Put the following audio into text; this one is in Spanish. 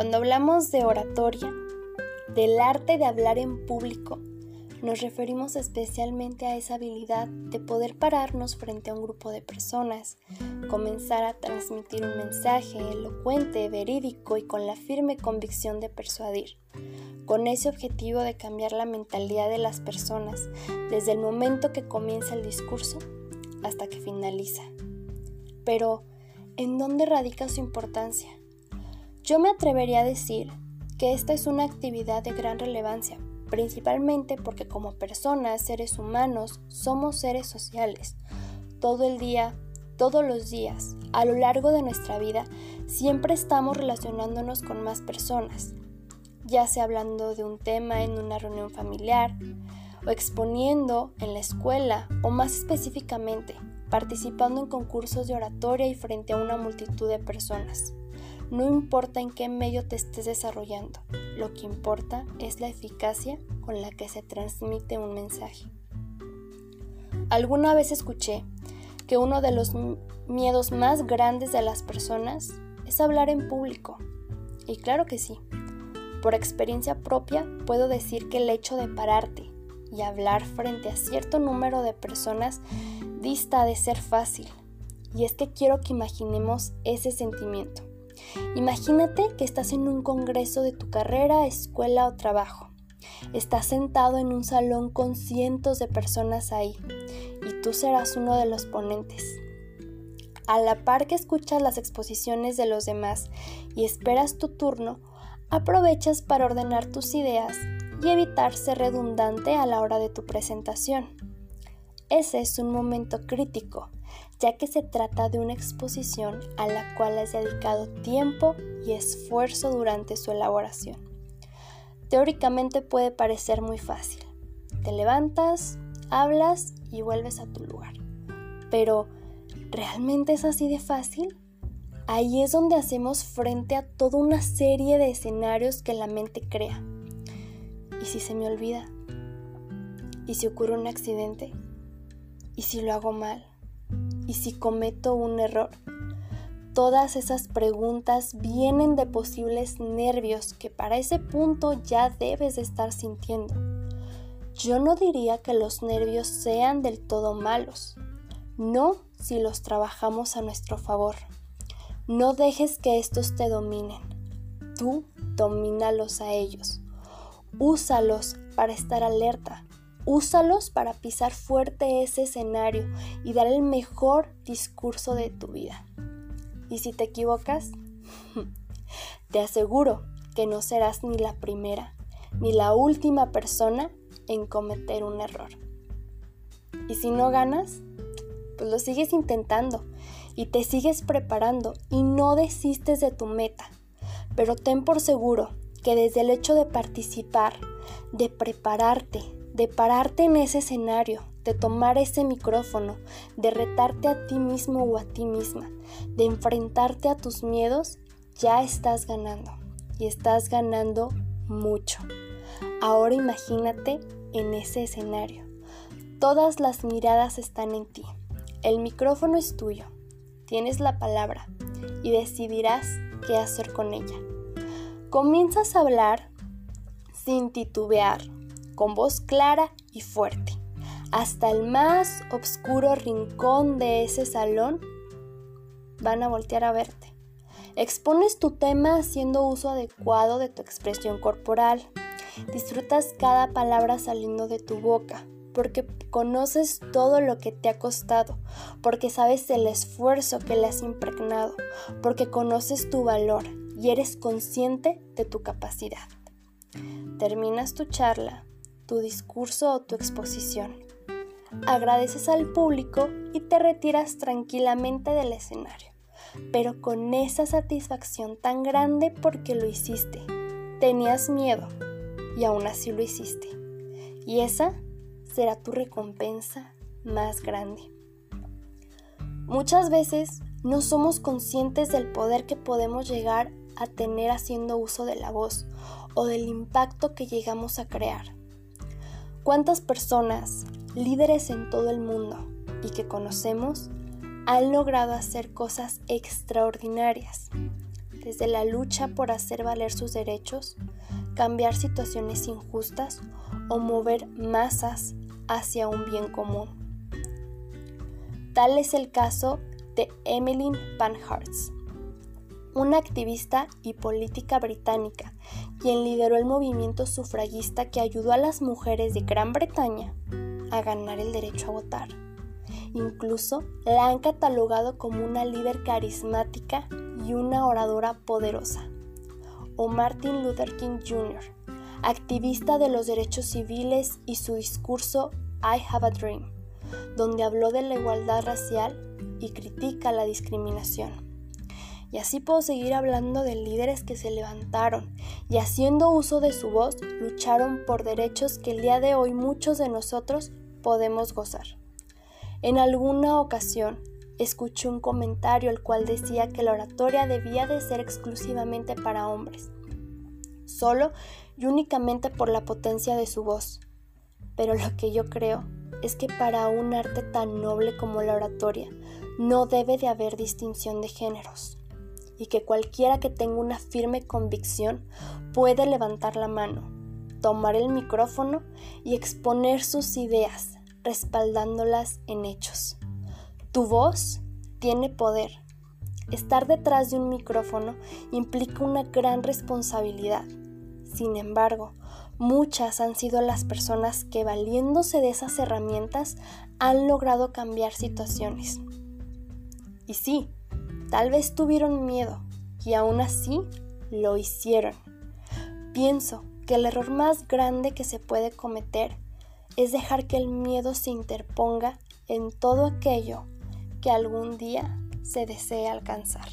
Cuando hablamos de oratoria, del arte de hablar en público, nos referimos especialmente a esa habilidad de poder pararnos frente a un grupo de personas, comenzar a transmitir un mensaje elocuente, verídico y con la firme convicción de persuadir, con ese objetivo de cambiar la mentalidad de las personas desde el momento que comienza el discurso hasta que finaliza. Pero, ¿en dónde radica su importancia? Yo me atrevería a decir que esta es una actividad de gran relevancia, principalmente porque como personas, seres humanos, somos seres sociales. Todo el día, todos los días, a lo largo de nuestra vida, siempre estamos relacionándonos con más personas, ya sea hablando de un tema en una reunión familiar, o exponiendo en la escuela, o más específicamente, participando en concursos de oratoria y frente a una multitud de personas. No importa en qué medio te estés desarrollando, lo que importa es la eficacia con la que se transmite un mensaje. Alguna vez escuché que uno de los miedos más grandes de las personas es hablar en público. Y claro que sí. Por experiencia propia puedo decir que el hecho de pararte y hablar frente a cierto número de personas dista de ser fácil. Y es que quiero que imaginemos ese sentimiento. Imagínate que estás en un congreso de tu carrera, escuela o trabajo. Estás sentado en un salón con cientos de personas ahí y tú serás uno de los ponentes. A la par que escuchas las exposiciones de los demás y esperas tu turno, aprovechas para ordenar tus ideas y evitar ser redundante a la hora de tu presentación. Ese es un momento crítico ya que se trata de una exposición a la cual has dedicado tiempo y esfuerzo durante su elaboración. Teóricamente puede parecer muy fácil. Te levantas, hablas y vuelves a tu lugar. Pero, ¿realmente es así de fácil? Ahí es donde hacemos frente a toda una serie de escenarios que la mente crea. ¿Y si se me olvida? ¿Y si ocurre un accidente? ¿Y si lo hago mal? Y si cometo un error. Todas esas preguntas vienen de posibles nervios que para ese punto ya debes de estar sintiendo. Yo no diría que los nervios sean del todo malos, no si los trabajamos a nuestro favor. No dejes que estos te dominen, tú domínalos a ellos. Úsalos para estar alerta, Úsalos para pisar fuerte ese escenario y dar el mejor discurso de tu vida. Y si te equivocas, te aseguro que no serás ni la primera ni la última persona en cometer un error. Y si no ganas, pues lo sigues intentando y te sigues preparando y no desistes de tu meta. Pero ten por seguro que desde el hecho de participar, de prepararte, de pararte en ese escenario, de tomar ese micrófono, de retarte a ti mismo o a ti misma, de enfrentarte a tus miedos, ya estás ganando y estás ganando mucho. Ahora imagínate en ese escenario. Todas las miradas están en ti. El micrófono es tuyo. Tienes la palabra y decidirás qué hacer con ella. Comienzas a hablar sin titubear, con voz clara y fuerte. Hasta el más oscuro rincón de ese salón van a voltear a verte. Expones tu tema haciendo uso adecuado de tu expresión corporal. Disfrutas cada palabra saliendo de tu boca, porque conoces todo lo que te ha costado, porque sabes el esfuerzo que le has impregnado, porque conoces tu valor y eres consciente de tu capacidad. Terminas tu charla tu discurso o tu exposición. Agradeces al público y te retiras tranquilamente del escenario, pero con esa satisfacción tan grande porque lo hiciste. Tenías miedo y aún así lo hiciste. Y esa será tu recompensa más grande. Muchas veces no somos conscientes del poder que podemos llegar a tener haciendo uso de la voz o del impacto que llegamos a crear. ¿Cuántas personas, líderes en todo el mundo y que conocemos, han logrado hacer cosas extraordinarias? desde la lucha por hacer valer sus derechos, cambiar situaciones injustas o mover masas hacia un bien común. Tal es el caso de Emmeline Pankhurst, una activista y política británica, quien lideró el movimiento sufragista que ayudó a las mujeres de Gran Bretaña a ganar el derecho a votar. Incluso la han catalogado como una líder carismática y una oradora poderosa. O Martin Luther King Jr., activista de los derechos civiles y su discurso I Have a Dream, donde habló de la igualdad racial y critica la discriminación. Y así puedo seguir hablando de líderes que se levantaron y haciendo uso de su voz lucharon por derechos que el día de hoy muchos de nosotros podemos gozar. En alguna ocasión escuché un comentario el cual decía que la oratoria debía de ser exclusivamente para hombres, solo y únicamente por la potencia de su voz. Pero lo que yo creo es que para un arte tan noble como la oratoria no debe de haber distinción de géneros y que cualquiera que tenga una firme convicción puede levantar la mano, tomar el micrófono y exponer sus ideas, respaldándolas en hechos. Tu voz tiene poder. Estar detrás de un micrófono implica una gran responsabilidad. Sin embargo, muchas han sido las personas que valiéndose de esas herramientas han logrado cambiar situaciones. Y sí, Tal vez tuvieron miedo y aún así lo hicieron. Pienso que el error más grande que se puede cometer es dejar que el miedo se interponga en todo aquello que algún día se desee alcanzar.